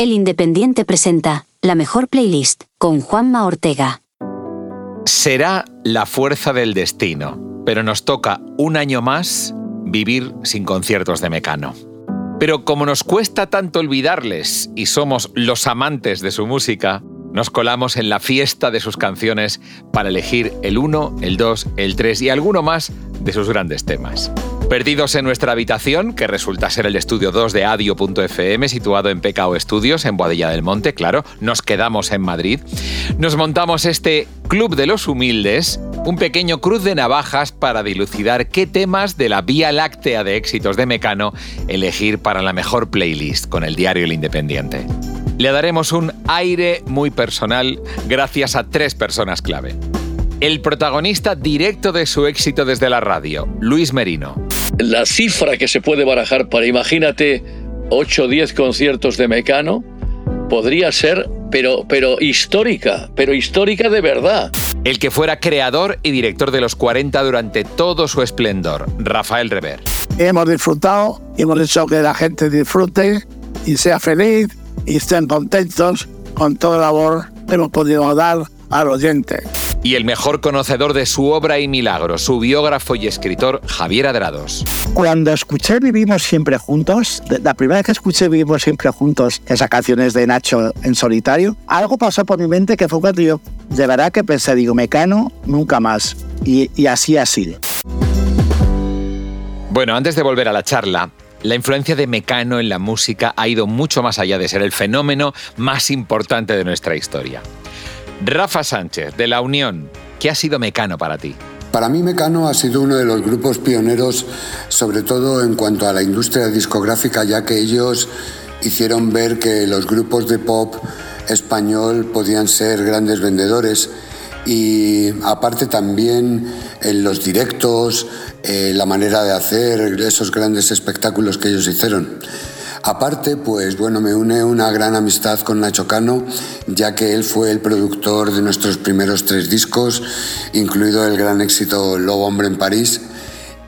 El Independiente presenta la mejor playlist con Juanma Ortega. Será la fuerza del destino, pero nos toca un año más vivir sin conciertos de Mecano. Pero como nos cuesta tanto olvidarles y somos los amantes de su música, nos colamos en la fiesta de sus canciones para elegir el 1, el 2, el 3 y alguno más de sus grandes temas. Perdidos en nuestra habitación, que resulta ser el estudio 2 de adio.fm, situado en PKO Estudios, en Boadilla del Monte, claro, nos quedamos en Madrid. Nos montamos este Club de los Humildes, un pequeño cruz de navajas para dilucidar qué temas de la vía láctea de éxitos de Mecano elegir para la mejor playlist con el diario El Independiente. Le daremos un aire muy personal gracias a tres personas clave. El protagonista directo de su éxito desde la radio, Luis Merino la cifra que se puede barajar para, imagínate, 8 o 10 conciertos de Mecano, podría ser, pero, pero histórica, pero histórica de verdad. El que fuera creador y director de los 40 durante todo su esplendor, Rafael Rever. Hemos disfrutado, hemos hecho que la gente disfrute y sea feliz y estén contentos con toda la labor que hemos podido dar al oyente y el mejor conocedor de su obra y milagros, su biógrafo y escritor Javier Adrados. Cuando escuché Vivimos siempre juntos, la primera vez que escuché Vivimos siempre juntos, esas canciones de Nacho en solitario, algo pasó por mi mente que fue cuando yo de verdad que pensé, digo, Mecano, nunca más. Y, y así ha sido. Bueno, antes de volver a la charla, la influencia de Mecano en la música ha ido mucho más allá de ser el fenómeno más importante de nuestra historia. Rafa Sánchez, de La Unión, ¿qué ha sido Mecano para ti? Para mí Mecano ha sido uno de los grupos pioneros, sobre todo en cuanto a la industria discográfica, ya que ellos hicieron ver que los grupos de pop español podían ser grandes vendedores y aparte también en los directos, eh, la manera de hacer esos grandes espectáculos que ellos hicieron. Aparte, pues bueno, me une una gran amistad con Nacho Cano, ya que él fue el productor de nuestros primeros tres discos, incluido el gran éxito Lobo Hombre en París.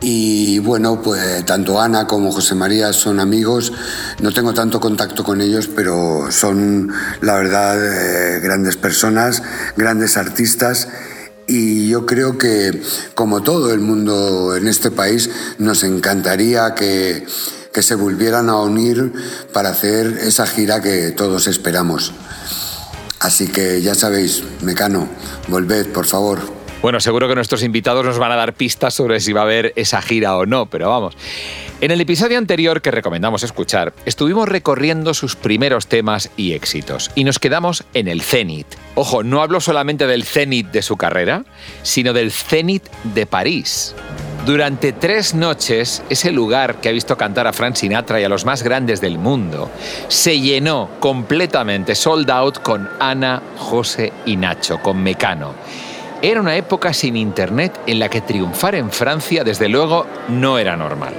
Y bueno, pues tanto Ana como José María son amigos. No tengo tanto contacto con ellos, pero son, la verdad, eh, grandes personas, grandes artistas. Y yo creo que, como todo el mundo en este país, nos encantaría que que se volvieran a unir para hacer esa gira que todos esperamos. Así que ya sabéis, Mecano, volved, por favor. Bueno, seguro que nuestros invitados nos van a dar pistas sobre si va a haber esa gira o no, pero vamos. En el episodio anterior que recomendamos escuchar, estuvimos recorriendo sus primeros temas y éxitos y nos quedamos en el cenit. Ojo, no hablo solamente del cenit de su carrera, sino del cenit de París. Durante tres noches, ese lugar que ha visto cantar a Frank Sinatra y a los más grandes del mundo se llenó completamente, sold out con Ana, José y Nacho, con Mecano. Era una época sin internet en la que triunfar en Francia, desde luego, no era normal.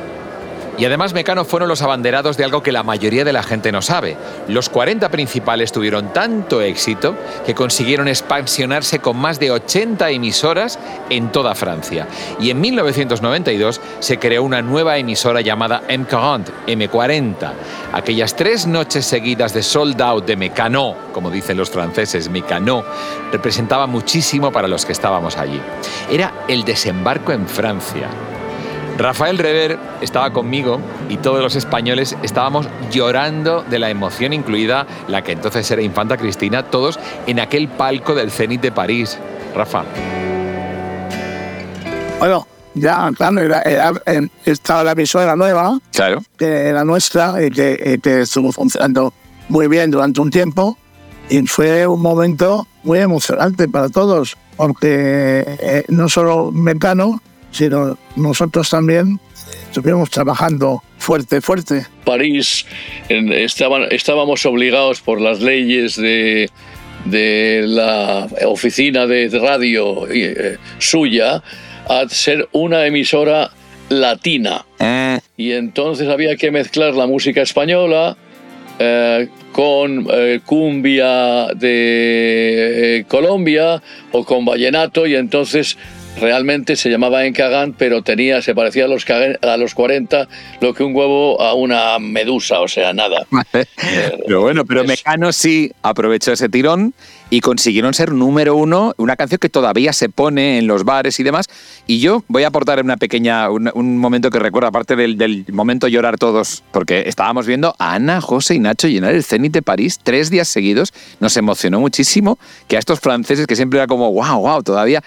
Y además Mecano fueron los abanderados de algo que la mayoría de la gente no sabe. Los 40 principales tuvieron tanto éxito que consiguieron expansionarse con más de 80 emisoras en toda Francia. Y en 1992 se creó una nueva emisora llamada M40, M40. Aquellas tres noches seguidas de sold out de Mecano, como dicen los franceses, Mecano, representaba muchísimo para los que estábamos allí. Era el desembarco en Francia Rafael Rever estaba conmigo y todos los españoles estábamos llorando de la emoción, incluida la que entonces era Infanta Cristina, todos en aquel palco del Cenit de París. Rafa. Bueno, ya, claro, era, estaba la emisora nueva, claro. que era nuestra y que, estuvo funcionando muy bien durante un tiempo. Y fue un momento muy emocionante para todos, porque eh, no solo Mecano, sino nosotros también estuvimos trabajando fuerte, fuerte. París, estaban, estábamos obligados por las leyes de, de la oficina de radio eh, suya a ser una emisora latina. Eh. Y entonces había que mezclar la música española eh, con cumbia de Colombia o con vallenato y entonces realmente se llamaba Encagán, pero tenía, se parecía a los, a los 40 lo que un huevo a una medusa, o sea, nada. pero bueno, pero Mecano sí aprovechó ese tirón y consiguieron ser número uno, una canción que todavía se pone en los bares y demás. Y yo voy a aportar una pequeña, un, momento que recuerdo, aparte del, del, momento llorar todos, porque estábamos viendo a Ana, José y Nacho llenar el Zenit de París tres días seguidos. Nos emocionó muchísimo que a estos franceses que siempre era como, wow, wow, todavía,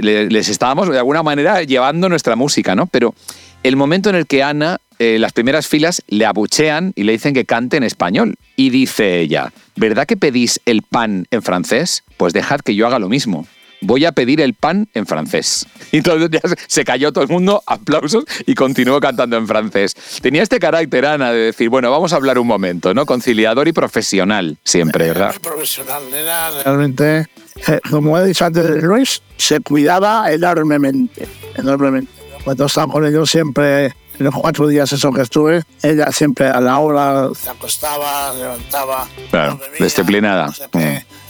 les estábamos de alguna manera llevando nuestra música, ¿no? Pero el momento en el que Ana eh, las primeras filas le abuchean y le dicen que cante en español. Y dice ella, ¿verdad que pedís el pan en francés? Pues dejad que yo haga lo mismo. Voy a pedir el pan en francés. Y entonces ya se cayó todo el mundo, aplausos, y continuó cantando en francés. Tenía este carácter, Ana, de decir, bueno, vamos a hablar un momento, ¿no? Conciliador y profesional, siempre, ¿verdad? Profesional, era realmente, eh, como he dicho antes, Luis se cuidaba enormemente, enormemente. Cuando estaba con ellos siempre los cuatro días eso que estuve, ella siempre a la hora se acostaba, levantaba. Claro, disciplinada.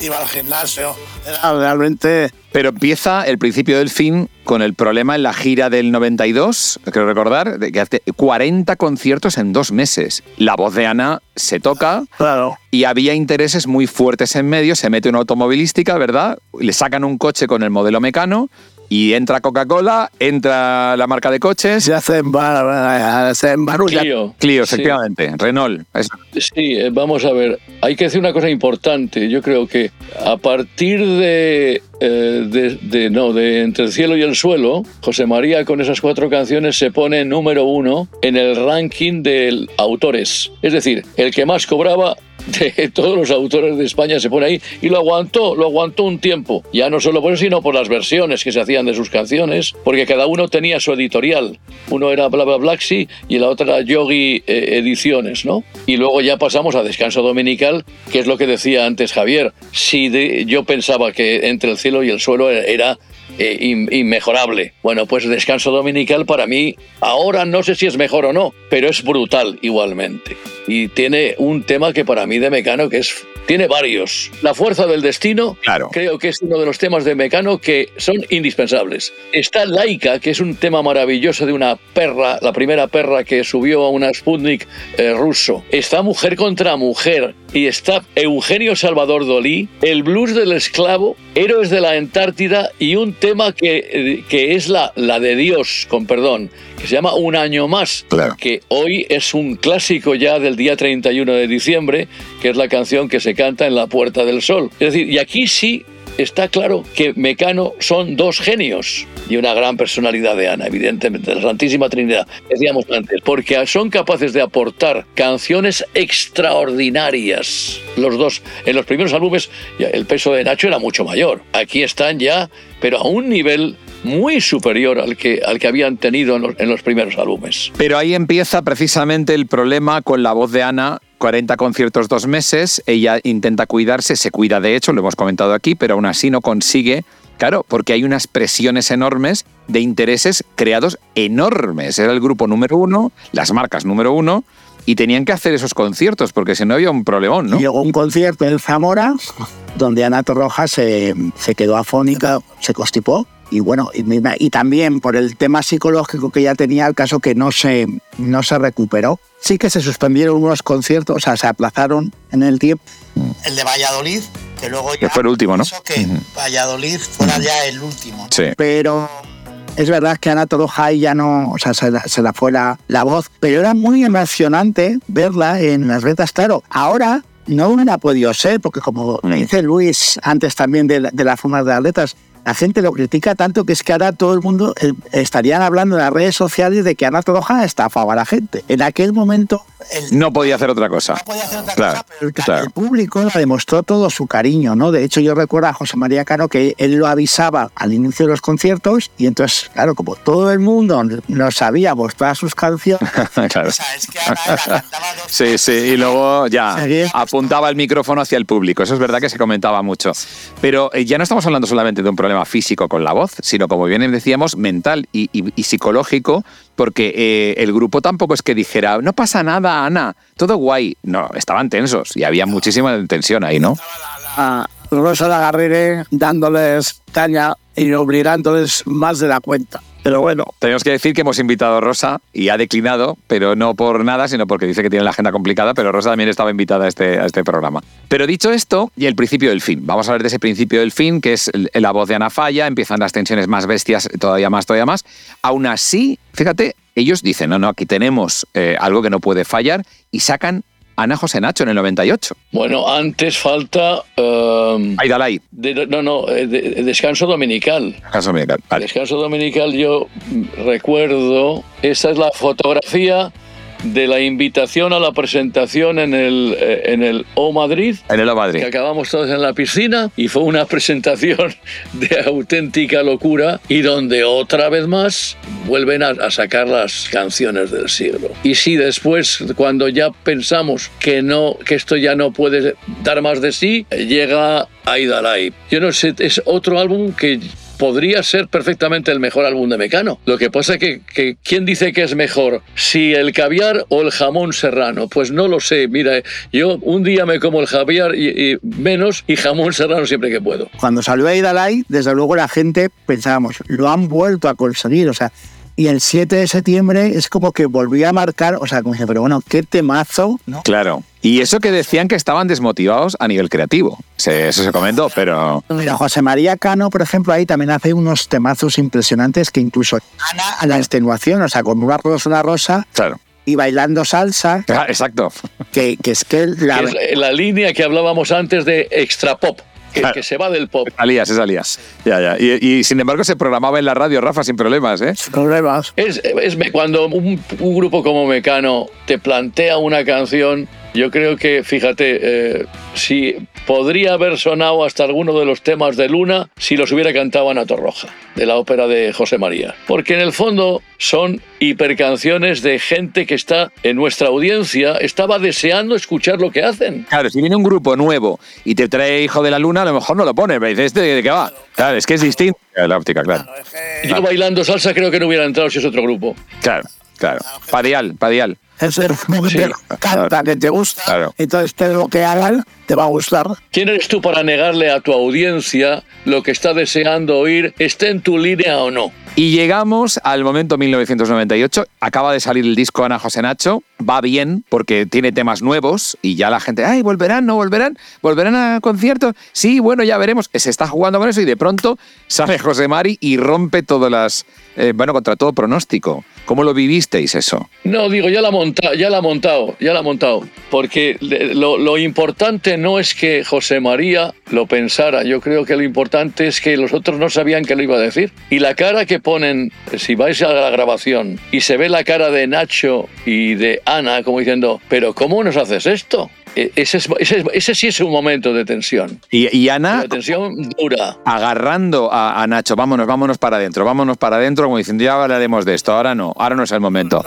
iba al gimnasio. Era realmente. Pero empieza el principio del fin con el problema en la gira del 92, quiero recordar, que hace 40 conciertos en dos meses. La voz de Ana se toca claro. y había intereses muy fuertes en medio. Se mete una automovilística, ¿verdad? Le sacan un coche con el modelo mecano y entra Coca-Cola, entra la marca de coches. Se hacen, barulla. Clio. Clio, efectivamente. Renault. Sí, eh, vamos a ver. Hay que decir una cosa importante. Yo creo que a partir de, eh, de, no, de Entre el cielo y el suelo, José María con esas cuatro canciones se pone número uno en el ranking de autores. Es decir, el que más cobraba de todos los autores de España se pone ahí y lo aguantó, lo aguantó un tiempo. Ya no solo por eso, sino por las versiones que se hacían de sus canciones, porque cada uno tenía su editorial. Uno era Bla Bla Blacksy y la otra Yogi eh, Ediciones, ¿no? Y luego ya pasamos a Descanso Dominical, que es lo que decía antes Javier. Si yo pensaba que entre el cielo y el suelo era eh, inmejorable. Bueno, pues Descanso Dominical para mí, ahora no sé si es mejor o no, pero es brutal igualmente. Y tiene un tema que para mí de Mecano que es tiene varios. La fuerza del destino, claro. creo que es uno de los temas de Mecano que son indispensables. Está Laika, que es un tema maravilloso de una perra, la primera perra que subió a una Sputnik eh, ruso. Está Mujer contra Mujer y está Eugenio Salvador Dolí, El blues del esclavo, Héroes de la Antártida y un tema que, eh, que es la, la de Dios, con perdón, que se llama Un año más, que hoy es un clásico ya del día 31 de diciembre, que es la canción que se canta en La Puerta del Sol. Es decir, y aquí sí está claro que Mecano son dos genios y una gran personalidad de Ana, evidentemente, la Santísima Trinidad, decíamos antes, porque son capaces de aportar canciones extraordinarias. Los dos, en los primeros álbumes, el peso de Nacho era mucho mayor. Aquí están ya, pero a un nivel muy superior al que, al que habían tenido en los, en los primeros álbumes. Pero ahí empieza precisamente el problema con la voz de Ana 40 conciertos dos meses, ella intenta cuidarse, se cuida de hecho, lo hemos comentado aquí, pero aún así no consigue, claro, porque hay unas presiones enormes de intereses creados enormes. Era el grupo número uno, las marcas número uno, y tenían que hacer esos conciertos, porque si no había un problemón, ¿no? Llegó un concierto en Zamora, donde Ana Torroja se, se quedó afónica, se constipó, y bueno, y, también por el tema psicológico que ya tenía, el caso que no se, no se recuperó. Sí que se suspendieron unos conciertos, o sea, se aplazaron en el tiempo. El de Valladolid, que luego ya... fue el último, ¿no? Que Valladolid fuera ya el último. Sí. Pero es verdad que Ana Torojay ya no, o sea, se la, fue la, voz, pero era muy emocionante verla en las retas, claro. Ahora no hubiera podido ser, porque como dice Luis antes también de, de las formas de atletas, la gente lo critica tanto que es que ahora todo el mundo eh, estarían hablando en las redes sociales de que Ana Todoja estafaba a la gente. En aquel momento... no podía hacer otra cosa. No podía hacer otra cosa, pero el, público le demostró todo su cariño, ¿no? De hecho, yo recuerdo a José María Cano que él lo avisaba al inicio de los conciertos y entonces, claro, como todo el mundo no sabíamos todas sus canciones, claro. sí, sí, y luego ya apuntaba el micrófono hacia el público. Eso es verdad que se comentaba mucho. Pero eh, ya no estamos hablando solamente de un problema físico con la voz, sino como bien decíamos, mental y, psicológico, porque eh, el grupo tampoco es que dijera, no pasa nada, Ana, todo guay. No, estaban tensos y había muchísima tensión ahí, ¿no? Rosa Garrire dándoles caña y obligándoles más de la cuenta. Pero bueno. Tenemos que decir que hemos invitado a Rosa y ha declinado, pero no por nada, sino porque dice que tiene la agenda complicada, pero Rosa también estaba invitada a este, a este programa. Pero dicho esto, y el principio del fin. Vamos a hablar de ese principio del fin, que es la voz de Ana Falla, empiezan las tensiones más bestias, todavía más, todavía más. Aún así, fíjate, ellos dicen, no, no, aquí tenemos eh, algo que no puede fallar y sacan Ana José Nacho en el 98. Bueno, antes falta... Um, Aidalay. no, no, eh, descanso dominical. Descanso dominical, vale. Descanso dominical, yo recuerdo, esa es la fotografía de la invitación a la presentación en el, eh, en el O Madrid. En el O Madrid. Que acabamos todos en la piscina y fue una presentación de auténtica locura y donde otra vez más vuelven a, sacar las canciones del siglo. Y si después, cuando ya pensamos que no, que esto ya no puede dar más de sí, llega Aida Live. Yo no sé, es otro álbum que podría ser perfectamente el mejor álbum de Mecano. Lo que pasa es que, ¿quién dice que es mejor? ¿Si el caviar o el jamón serrano? Pues no lo sé. Mira, yo un día me como el caviar menos y jamón serrano siempre que puedo. Cuando salió Aidalay, desde luego la gente pensábamos, lo han vuelto a conseguir. O sea, y el 7 de septiembre es como que volvía a marcar, o sea, como dije, pero bueno, qué temazo, ¿no? Claro. Y eso que decían que estaban desmotivados a nivel creativo. eso se comentó, pero... Mira, José María Cano, por ejemplo, ahí también hace unos temazos impresionantes que incluso Ana a la extenuación, o sea, con una rosa, una rosa. Claro y bailando salsa. Ah, exacto. Que, que es que la... es la línea que hablábamos antes de extra pop que, se va del pop. Salías, es Alías. Ya, ya. Y, sin embargo se programaba en la radio, Rafa, sin problemas, ¿eh? Sin problemas. Es, es cuando un, un, grupo como Mecano te plantea una canción yo creo que, fíjate, eh, si podría haber sonado hasta alguno de los temas de Luna si los hubiera cantado Ana Torroja, de la ópera de José María. Porque en el fondo son hipercanciones de gente que está en nuestra audiencia, estaba deseando escuchar lo que hacen. Claro, si viene un grupo nuevo y te trae Hijo de la Luna, a lo mejor no lo pone, me dices, ¿este de qué va? Claro, es que es distinto la óptica, claro. Yo bailando salsa creo que no hubiera entrado si es otro grupo. Claro, claro. Padial, Padial es el canta que te gusta. Entonces, todo lo que hagan te va a gustar. ¿Quién eres tú para negarle a tu audiencia lo que está deseando oír, esté en tu línea o no? Y llegamos al momento 1998. Acaba de salir el disco Ana José Nacho. Va bien porque tiene temas nuevos y ya la gente, ay, volverán, no volverán, volverán a conciertos. Sí, bueno, ya veremos. Se está jugando con eso y de pronto sale José Mari y rompe todas las, eh, bueno, contra todo pronóstico. ¿Cómo lo vivisteis eso? No, digo, ya la ha montado, ya la ha montado, ya la ha montado. Porque lo, lo importante no es que José María lo pensara. Yo creo que lo importante es que los otros no sabían que lo iba a decir. Y la cara que ponen, si vais a la grabación y se ve la cara de Nacho y de Ana como diciendo, pero ¿cómo nos haces esto? E, ese, ese, sí es un momento de tensión. Y, Ana. De tensión dura. Agarrando a, Nacho, vámonos, vámonos para adentro, vámonos para adentro, como diciendo, ya hablaremos de esto, ahora no, ahora no es el momento.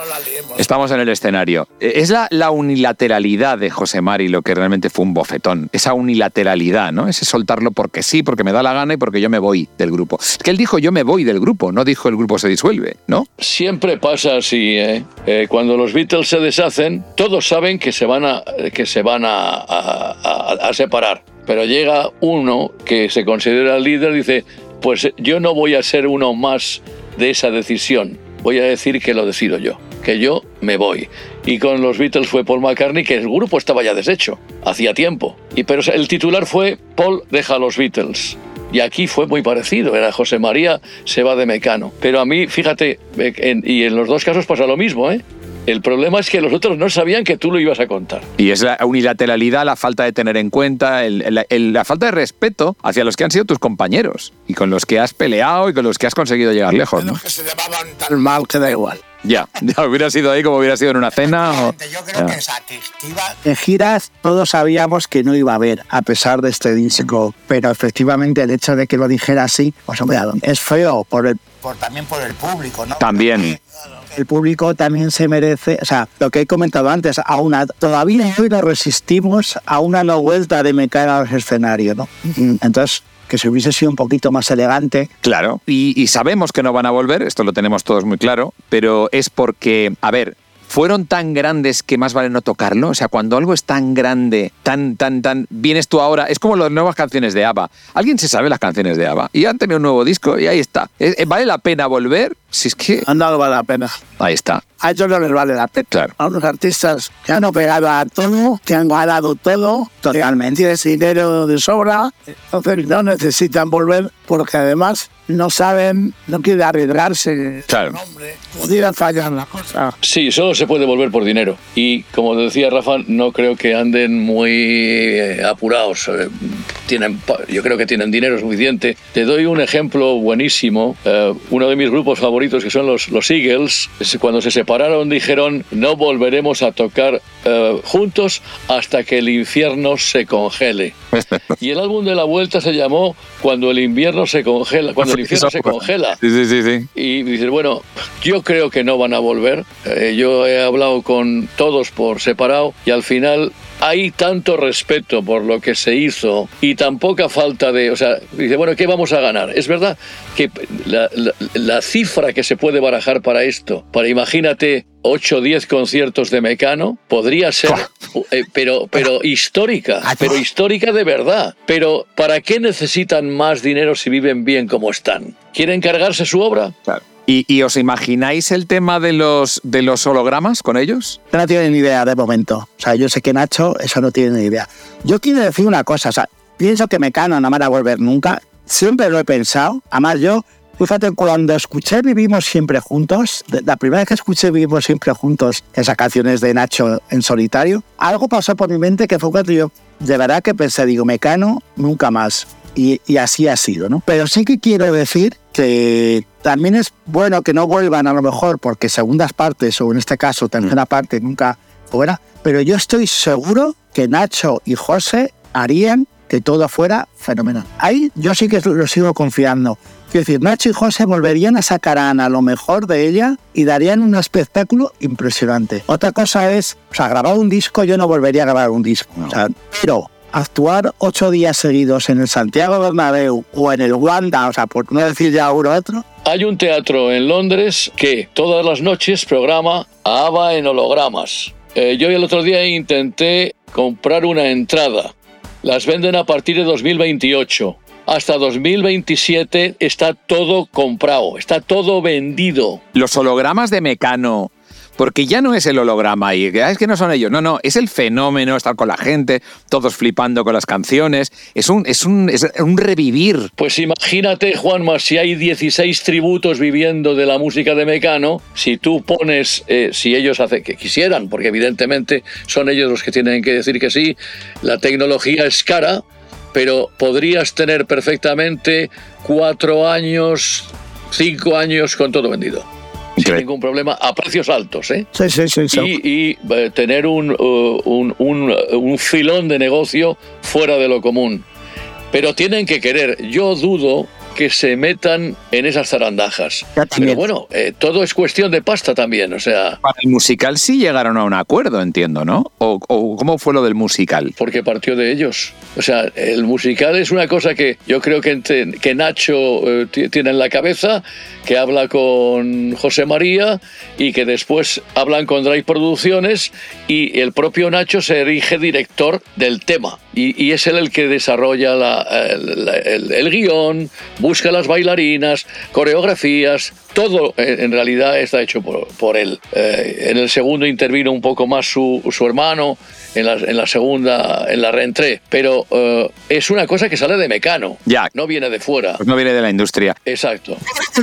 Estamos en el escenario. E, es la, la, unilateralidad de José Mari lo que realmente fue un bofetón. Esa unilateralidad, ¿no? Ese soltarlo porque sí, porque me da la gana y porque yo me voy del grupo. Es que él dijo yo me voy del grupo, no dijo el grupo se disuelve, ¿no? Siempre pasa así, ¿eh? eh cuando los Beatles se deshacen, todos saben que se van a. Que se van a, separar. Pero llega uno que se considera el líder y dice, pues yo no voy a ser uno más de esa decisión, voy a decir que lo decido yo, que yo me voy. Y con los Beatles fue Paul McCartney, que el grupo estaba ya deshecho, hacía tiempo. Y pero el titular fue Paul deja los Beatles. Y aquí fue muy parecido, era José María se va de Mecano. Pero a mí, fíjate, y en los dos casos pasa lo mismo, ¿eh? El problema es que los otros no sabían que tú lo ibas a contar. Y es la unilateralidad, la falta de tener en cuenta, la falta de respeto hacia los que han sido tus compañeros y con los que has peleado y con los que has conseguido llegar lejos. ¿no? que se llevaban tan mal que da igual. Ya, ya hubiera sido ahí como hubiera sido en una cena. Yo creo que En giras todos sabíamos que no iba a haber, a pesar de este disco, pero efectivamente el hecho de que lo dijera así, pues hombre, es feo por el, por, también por el público, ¿no? También el público también se merece, o sea, lo que he comentado antes, a una, todavía hoy nos resistimos a una no vuelta de me caer al escenario, ¿no? Entonces, que se hubiese sido un poquito más elegante. Claro, y, y sabemos que no van a volver, esto lo tenemos todos muy claro, pero es porque, a ver, fueron tan grandes que más vale no tocarlo. O sea, cuando algo es tan grande, tan, tan, tan, vienes tú ahora, es como las nuevas canciones de ABBA. ¿Alguien se sabe las canciones de ABBA? Y han tenido un nuevo disco y ahí está. Eh, eh, ¿Vale la pena volver? Si es que... Han dado vale la pena. Ahí está. A ellos no les vale la pena. Claro. A unos artistas que han operado a todo, que han ganado todo, totalmente. Tienes dinero de sobra, entonces no necesitan volver porque además no saben, no quieren arriesgarse. Claro. Hombre, pudiera fallar la cosa. Sí, solo se puede volver por dinero. Y como decía Rafa, no creo que anden muy eh, apurados. Eh, Tienen, yo creo que tienen dinero suficiente. Te doy un ejemplo buenísimo. Eh, uno de mis grupos favoritos, que son los, los Eagles, es cuando se separaron dijeron no volveremos a tocar eh, juntos hasta que el infierno se congele. Y el álbum de la vuelta se llamó Cuando el invierno se congela, cuando el infierno se congela. Sí, sí, sí, sí. Y dices, bueno, yo creo que no van a volver. Eh, yo he hablado con todos por separado y al final hay tanto respeto por lo que se hizo y tan poca falta de... O sea, dice, bueno, ¿qué vamos a ganar? Es verdad que la, la- la cifra que se puede barajar para esto, para imagínate 8 o 10 conciertos de Mecano, podría ser, eh, pero, pero histórica, pero histórica de verdad. Pero ¿para qué necesitan más dinero si viven bien como están? ¿Quieren cargarse su obra? ¿Y, y os imagináis el tema de los, de los hologramas con ellos? No tienen ni idea de momento. O sea, yo sé que Nacho eso no tiene ni idea. Yo quiero decir una cosa, o sea, pienso que Mecano no me va a volver nunca. Siempre lo he pensado. Además, yo, fíjate, cuando escuché Vivimos Siempre Juntos, la primera vez que escuché Vivimos Siempre Juntos, esas canciones de Nacho en solitario, algo pasó por mi mente que fue cuando yo, de verdad que pensé, digo, Mecano, nunca más. Y, y así ha sido, ¿no? Pero sí que quiero decir que también es bueno que no vuelvan a lo mejor porque segundas partes o en este caso tercera parte nunca fuera, pero yo estoy seguro que Nacho y José harían que todo fuera fenomenal. Ahí yo sí que lo sigo confiando. Quiero decir, Nacho y José volverían a sacar a Ana lo mejor de ella y darían un espectáculo impresionante. Otra cosa es, o sea, grabar un disco, yo no volvería a grabar un disco. O sea, pero actuar ocho días seguidos en el Santiago Bernabéu o en el Wanda, o sea, por no decir ya uno otro, Hay un teatro en Londres que todas las noches programa a ABBA en hologramas. Eh, yo el otro día intenté comprar una entrada. Las venden a partir de 2028. Hasta 2027 está todo comprado, está todo vendido. Los hologramas de Mecano. Porque ya no es el holograma y "Ah, es que no son ellos. No, no, es el fenómeno, estar con la gente, todos flipando con las canciones. Es un, es un, es un revivir. Pues imagínate, Juanma, si hay 16 tributos viviendo de la música de Mecano, si tú pones, eh, si ellos hace, que quisieran, porque evidentemente son ellos los que tienen que decir que sí, la tecnología es cara, pero podrías tener perfectamente cuatro años, cinco años con todo vendido. Sin ningún problema, a precios altos, ¿eh? Sí, sí, sí. sí. y, y, eh, tener un, uh, un, un, un filón de negocio fuera de lo común. Pero tienen que querer. Yo dudo que se metan en esas zarandajas. Pero bueno, eh, todo es cuestión de pasta también. O sea, Para el musical sí llegaron a un acuerdo, entiendo, ¿no? ¿O, o cómo fue lo del musical? porque partió de ellos. O sea, el musical es una cosa que yo creo que, que Nacho eh, ti- tiene en la cabeza, que habla con José María y que después hablan con Drive Producciones y el propio Nacho se erige director del tema. Y, y es él el que desarrolla la- el, el- el guion, busca las bailarinas, coreografías, todo en realidad está hecho por, por él. Eh, en el segundo intervino un poco más su, su hermano, en la, en la segunda, en la reentré. Pero eh, es una cosa que sale de Mecano, Ya. no viene de fuera. Pues no viene de la industria. Exacto.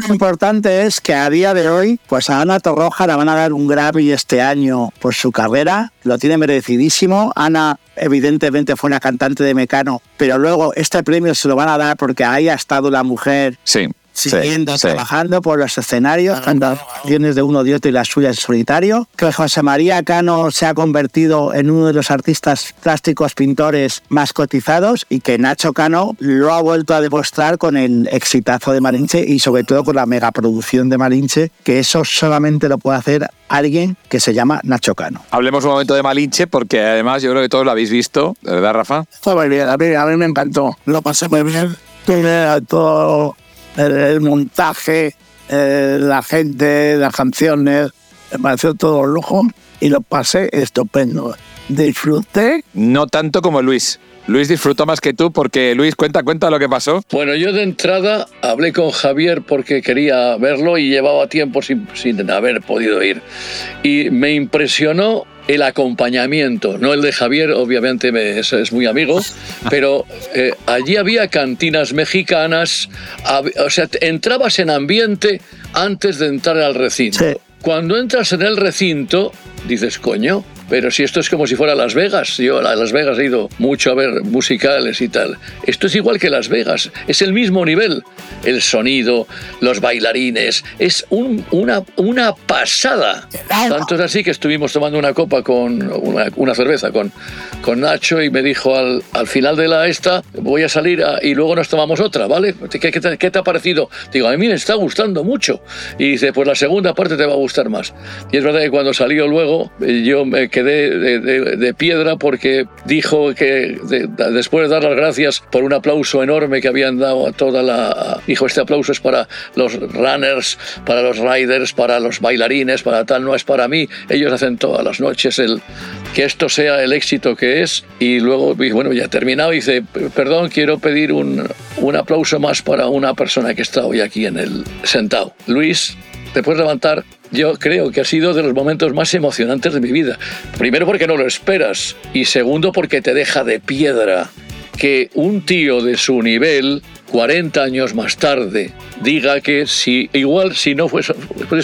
Lo importante es que a día de hoy, pues a Ana Torroja le van a dar un Grammy este año por su carrera, lo tiene merecidísimo. Ana, evidentemente, fue una cantante de Mecano, pero luego este premio se lo van a dar porque ahí ha estado la mujer Sí. siguiendo, sí, sí. trabajando por los escenarios, cantando canciones de uno de otro y las suyas en solitario. Que José María Cano se ha convertido en uno de los artistas plásticos pintores más cotizados y que Nacho Cano lo ha vuelto a demostrar con el exitazo de Malinche y sobre todo con la megaproducción de Malinche, que eso solamente lo puede hacer alguien que se llama Nacho Cano. Hablemos un momento de Malinche porque además yo creo que todos lo habéis visto, ¿verdad, Rafa? Fue muy bien, a mí, a mí me encantó. Lo pasé muy bien. Tiene todo el, el montaje, eh, la gente, las canciones, me pareció todo lujo y lo pasé estupendo. Disfruté. No tanto como Luis. Luis disfrutó más que tú porque Luis cuenta cuenta lo que pasó. Bueno, yo de entrada hablé con Javier porque quería verlo y llevaba tiempo sin, sin haber podido ir. Y me impresionó el acompañamiento, no el de Javier, obviamente me, es, es, muy amigo, pero eh, allí había cantinas mexicanas, hab, o sea, entrabas en ambiente antes de entrar al recinto. Sí. Cuando entras en el recinto, dices, coño, pero si esto es como si fuera Las Vegas, yo a Las Vegas he ido mucho a ver musicales y tal. Esto es igual que Las Vegas, es el mismo nivel. El sonido, los bailarines, es un, una, una pasada. Tanto es así que estuvimos tomando una copa con una, una cerveza con, con Nacho y me dijo al, al, final de la esta, voy a salir a, y luego nos tomamos otra, ¿vale? ¿Qué, qué, te, ¿Qué, te, ha parecido? Digo, a mí me está gustando mucho. Y dice, pues la segunda parte te va a gustar más. Y es verdad que cuando salió luego, yo me quedé de, de, de piedra porque dijo que después de dar las gracias por un aplauso enorme que habían dado a toda la... Dijo, este aplauso es para los runners, para los riders, para los bailarines, para tal, no es para mí. Ellos hacen todas las noches el que esto sea el éxito que es. Y luego, bueno, ya terminado, dice, perdón, quiero pedir un, un aplauso más para una persona que está hoy aquí en el sentado. Luis, te puedes levantar yo creo que ha sido de los momentos más emocionantes de mi vida. Primero porque no lo esperas y segundo porque te deja de piedra que un tío de su nivel 40 años más tarde diga que si igual si no fuese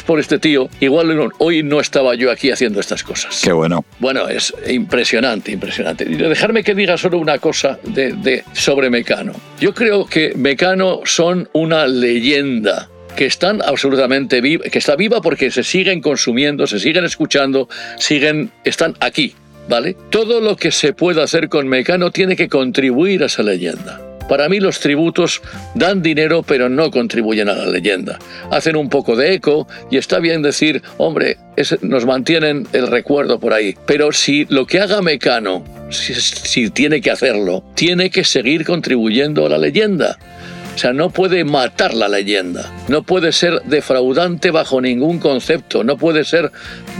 por este tío, igual no, hoy no estaba yo aquí haciendo estas cosas. Qué bueno. Bueno, es impresionante, impresionante. Y dejarme que diga solo una cosa de, de, sobre Mecano. Yo creo que Mecano son una leyenda que están absolutamente que está viva porque se siguen consumiendo, se siguen escuchando, siguen, están aquí, ¿vale? Todo lo que se pueda hacer con Mecano tiene que contribuir a esa leyenda. Para mí los tributos dan dinero pero no contribuyen a la leyenda. Hacen un poco de eco y está bien decir, hombre, nos mantienen el recuerdo por ahí. Pero si lo que haga Mecano, si tiene que hacerlo, tiene que seguir contribuyendo a la leyenda. O sea, no puede matar la leyenda, no puede ser defraudante bajo ningún concepto, no puede ser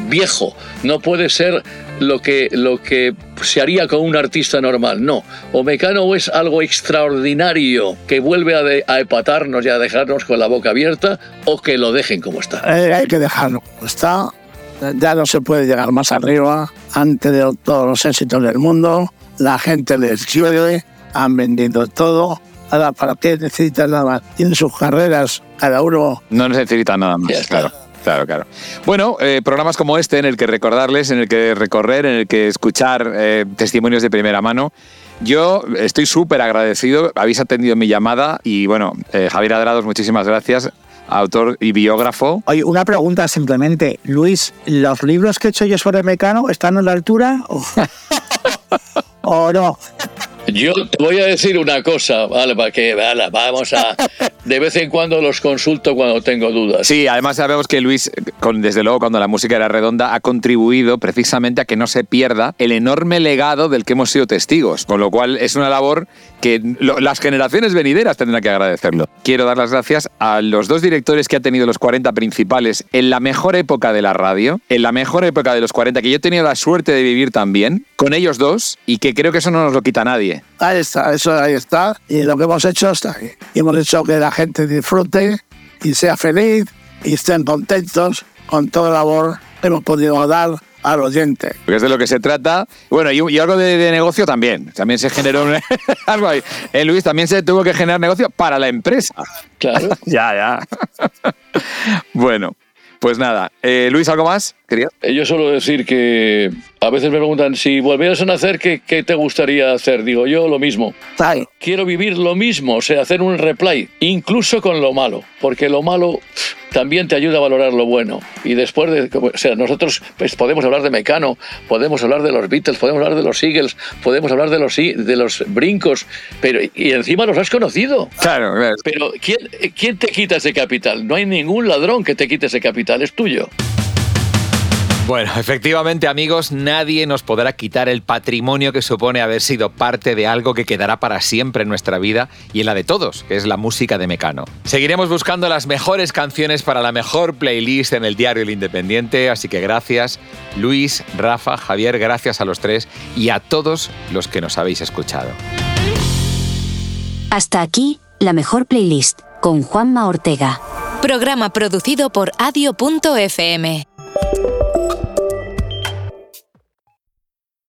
viejo, no puede ser lo que, lo que se haría con un artista normal. No, o Mecano es algo extraordinario que vuelve a, de, a epatarnos y a dejarnos con la boca abierta, o que lo dejen como está. Eh, hay que dejarlo como está. Ya no se puede llegar más arriba. Antes de todos los éxitos del mundo, la gente les llueve, han vendido todo Ahora, ¿para qué necesitan nada más? Tienen sus carreras, cada uno. No necesitan nada más, claro. Claro, claro. Bueno, eh, programas como este en el que recordarles, en el que recorrer, en el que escuchar eh, testimonios de primera mano. Yo estoy súper agradecido, habéis atendido mi llamada y bueno, eh, Javier Adrados, muchísimas gracias autor y biógrafo. Oye, una pregunta simplemente. Luis, ¿los libros que he hecho yo sobre Mecano están a la altura o, o no? Yo te voy a decir una cosa, vale, para que vale, vamos a. De vez en cuando los consulto cuando tengo dudas. Sí, además sabemos que Luis, con, desde luego, cuando la música era redonda, ha contribuido precisamente a que no se pierda el enorme legado del que hemos sido testigos. Con lo cual es una labor que las generaciones venideras tendrán que agradecerlo. Quiero dar las gracias a los dos directores que ha tenido los 40 principales en la mejor época de la radio, en la mejor época de los 40, que yo he tenido la suerte de vivir también, con ellos dos, y que creo que eso no nos lo quita nadie. Ahí está, eso ahí está. Y lo que hemos hecho está ahí. Y hemos hecho que la gente disfrute y sea feliz y estén contentos con toda la labor que hemos podido dar al oyente. Porque es de lo que se trata. Bueno, y, y algo de, de, negocio también. También se generó un, algo ahí. En Luis también se tuvo que generar negocio para la empresa. Claro. ya, ya. bueno, pues nada. Eh, Luis, ¿algo más? ¿Querías? Yo suelo decir que a veces me preguntan si volvieras a nacer, ¿qué, ¿qué, te gustaría hacer? Digo yo lo mismo. Ay. Quiero vivir lo mismo, o sea, hacer un replay, incluso con lo malo, porque lo malo también te ayuda a valorar lo bueno. Y después de, o sea, nosotros pues, podemos hablar de Mecano, podemos hablar de los Beatles, podemos hablar de los Eagles, podemos hablar de los, de los brincos, pero y encima los has conocido. Claro, claro. Pero ¿quién, ¿quién te quita ese capital? No hay ningún ladrón que te quite ese capital, es tuyo. Bueno, efectivamente, amigos, nadie nos podrá quitar el patrimonio que supone haber sido parte de algo que quedará para siempre en nuestra vida y en la de todos, que es la música de Mecano. Seguiremos buscando las mejores canciones para la mejor playlist en el diario El Independiente, así que gracias Luis, Rafa, Javier, gracias a los tres y a todos los que nos habéis escuchado. Hasta aquí, la mejor playlist, con Juanma Ortega. Programa producido por adio.fm.